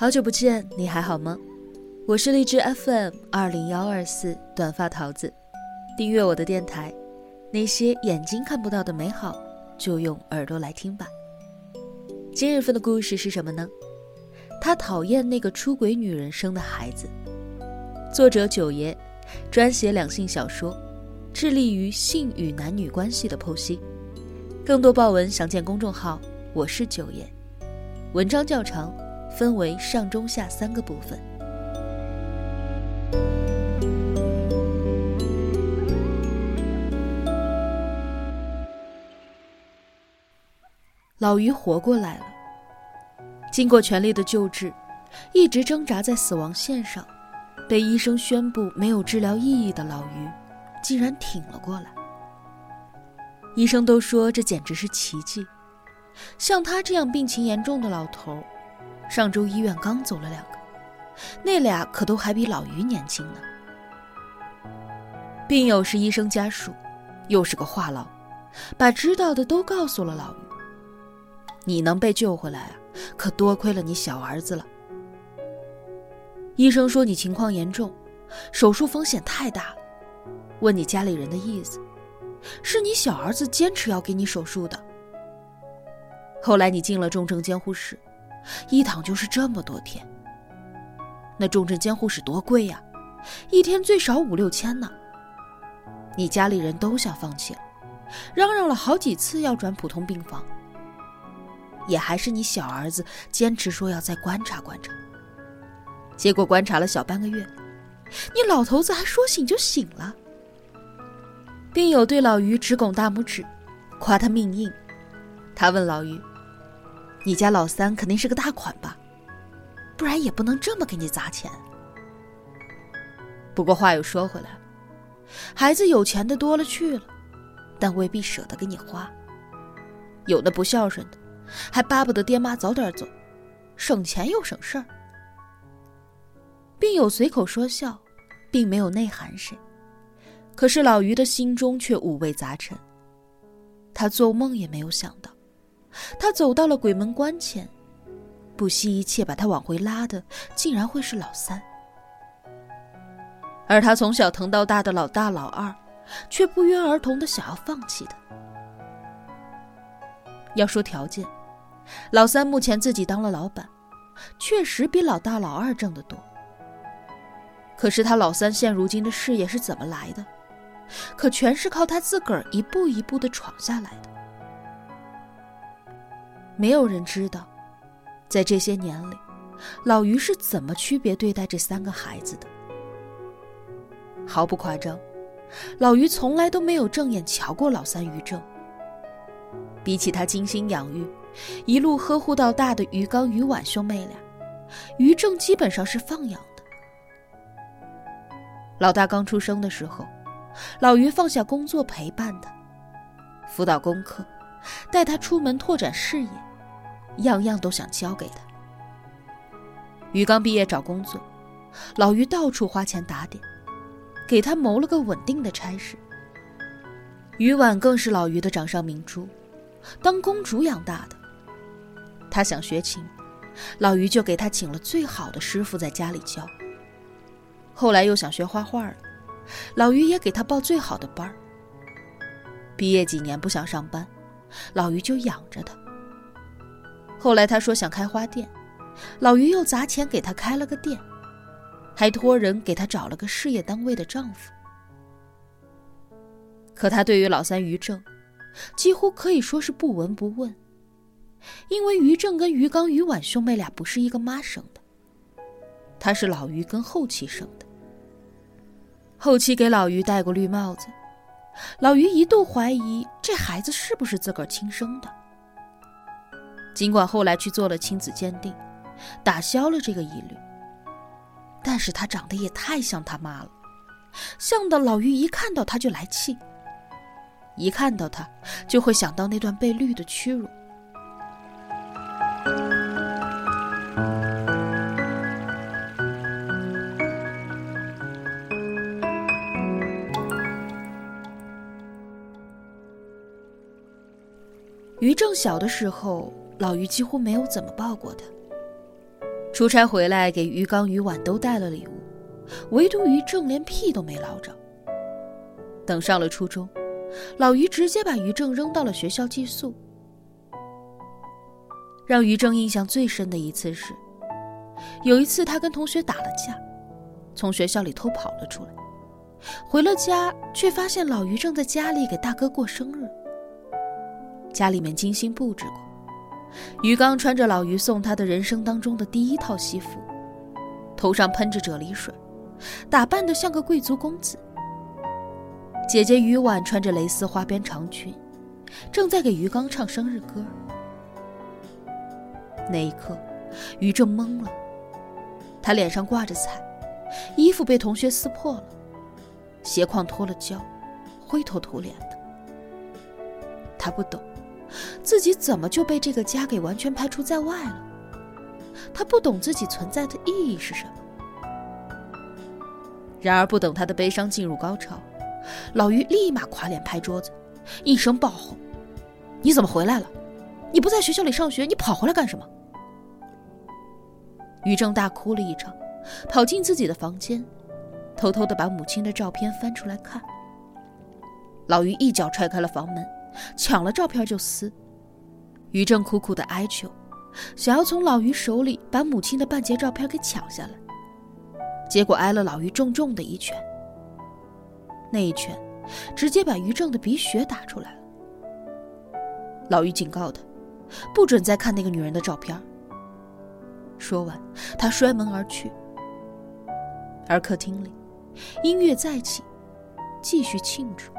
好久不见，你还好吗？我是荔枝 FM 二零幺二四短发桃子，订阅我的电台。那些眼睛看不到的美好，就用耳朵来听吧。今日份的故事是什么呢？他讨厌那个出轨女人生的孩子。作者九爷，专写两性小说，致力于性与男女关系的剖析。更多爆文详见公众号。我是九爷。文章较长，分为上中下三个部分。老于活过来了，经过全力的救治，一直挣扎在死亡线上，被医生宣布没有治疗意义的老于，竟然挺了过来。医生都说这简直是奇迹。像他这样病情严重的老头，上周医院刚走了两个，那俩可都还比老于年轻呢。病友是医生家属，又是个话痨，把知道的都告诉了老于。你能被救回来啊，可多亏了你小儿子了。医生说你情况严重，手术风险太大了，问你家里人的意思，是你小儿子坚持要给你手术的。后来你进了重症监护室，一躺就是这么多天。那重症监护室多贵呀，一天最少五六千呢。你家里人都想放弃了，嚷嚷了好几次要转普通病房，也还是你小儿子坚持说要再观察观察。结果观察了小半个月，你老头子还说醒就醒了。病友对老于直拱大拇指，夸他命硬。他问老于：“你家老三肯定是个大款吧？不然也不能这么给你砸钱。”不过话又说回来，孩子有钱的多了去了，但未必舍得给你花。有的不孝顺的，还巴不得爹妈早点走，省钱又省事儿。病友随口说笑，并没有内涵谁，可是老于的心中却五味杂陈。他做梦也没有想到。他走到了鬼门关前，不惜一切把他往回拉的，竟然会是老三。而他从小疼到大的老大、老二，却不约而同的想要放弃他。要说条件，老三目前自己当了老板，确实比老大、老二挣得多。可是他老三现如今的事业是怎么来的？可全是靠他自个儿一步一步的闯下来的。没有人知道，在这些年里，老于是怎么区别对待这三个孩子的。毫不夸张，老于从来都没有正眼瞧过老三于正。比起他精心养育、一路呵护到大的于刚、于婉兄妹俩，于正基本上是放养的。老大刚出生的时候，老于放下工作陪伴他，辅导功课，带他出门拓展视野。样样都想教给他。于刚毕业找工作，老于到处花钱打点，给他谋了个稳定的差事。于婉更是老于的掌上明珠，当公主养大的。他想学琴，老于就给他请了最好的师傅在家里教。后来又想学画画了，老于也给他报最好的班毕业几年不想上班，老于就养着他。后来他说想开花店，老于又砸钱给他开了个店，还托人给他找了个事业单位的丈夫。可他对于老三于正，几乎可以说是不闻不问，因为于正跟于刚、于婉兄妹俩不是一个妈生的，他是老于跟后期生的。后期给老于戴过绿帽子，老于一度怀疑这孩子是不是自个儿亲生的。尽管后来去做了亲子鉴定，打消了这个疑虑，但是他长得也太像他妈了，像的老于一看到他就来气，一看到他就会想到那段被绿的屈辱。于正小的时候。老于几乎没有怎么抱过他，出差回来，给于刚、于婉都带了礼物，唯独于正连屁都没捞着。等上了初中，老于直接把于正扔到了学校寄宿。让于正印象最深的一次是，有一次他跟同学打了架，从学校里偷跑了出来，回了家，却发现老于正在家里给大哥过生日。家里面精心布置过，于刚穿着老于送他的人生当中的第一套西服，头上喷着啫喱水，打扮的像个贵族公子。姐姐于婉穿着蕾丝花边长裙，正在给于刚唱生日歌。那一刻，于正懵了，他脸上挂着彩，衣服被同学撕破了，鞋框脱了胶，灰头土脸的。他不懂，自己怎么就被这个家给完全排除在外了？他不懂自己存在的意义是什么。然而，不等他的悲伤进入高潮，老于立马垮脸拍桌子，一声暴吼：“你怎么回来了？你不在学校里上学，你跑回来干什么？”于正大哭了一场，跑进自己的房间，偷偷的把母亲的照片翻出来看。老于一脚踹开了房门，抢了照片就撕。于正苦苦的哀求，想要从老于手里把母亲的半截照片给抢下来，结果挨了老于重重的一拳。那一拳，直接把于正的鼻血打出来了。老于警告他，不准再看那个女人的照片。说完，他摔门而去。而客厅里，音乐再起，继续庆祝。